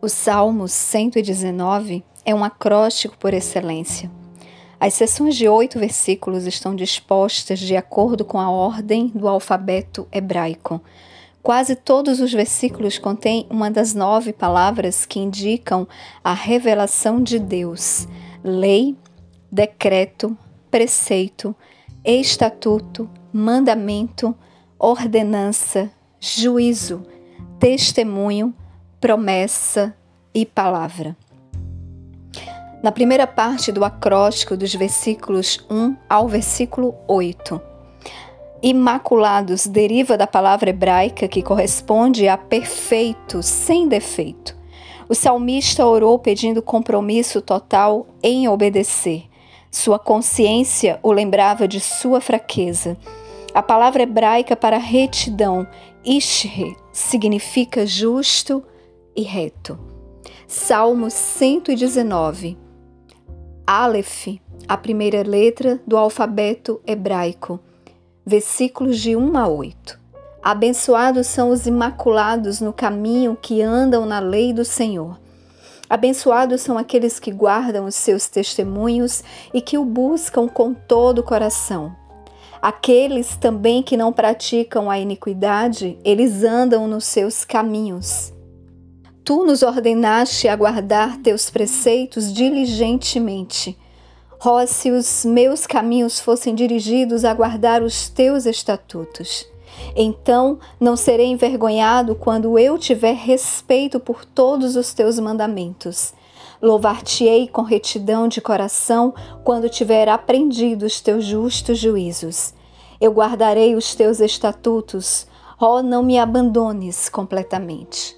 O Salmo 119 é um acróstico por excelência. As seções de oito versículos estão dispostas de acordo com a ordem do alfabeto hebraico. Quase todos os versículos contêm uma das nove palavras que indicam a revelação de Deus: lei, decreto, preceito, estatuto, mandamento, ordenança, juízo, testemunho promessa e palavra. Na primeira parte do acróstico dos versículos 1 ao versículo 8, Imaculados deriva da palavra hebraica que corresponde a perfeito, sem defeito. O salmista orou pedindo compromisso total em obedecer. Sua consciência o lembrava de sua fraqueza. A palavra hebraica para retidão, ishre, significa justo, e reto. Salmo 119. Aleph, a primeira letra do alfabeto hebraico. Versículos de 1 a 8. Abençoados são os imaculados no caminho que andam na lei do Senhor. Abençoados são aqueles que guardam os seus testemunhos e que o buscam com todo o coração. Aqueles também que não praticam a iniquidade, eles andam nos seus caminhos. Tu nos ordenaste a guardar teus preceitos diligentemente. Ó, se os meus caminhos fossem dirigidos a guardar os teus estatutos. Então não serei envergonhado quando eu tiver respeito por todos os teus mandamentos. Louvar-te-ei com retidão de coração quando tiver aprendido os teus justos juízos. Eu guardarei os teus estatutos. Ó, não me abandones completamente.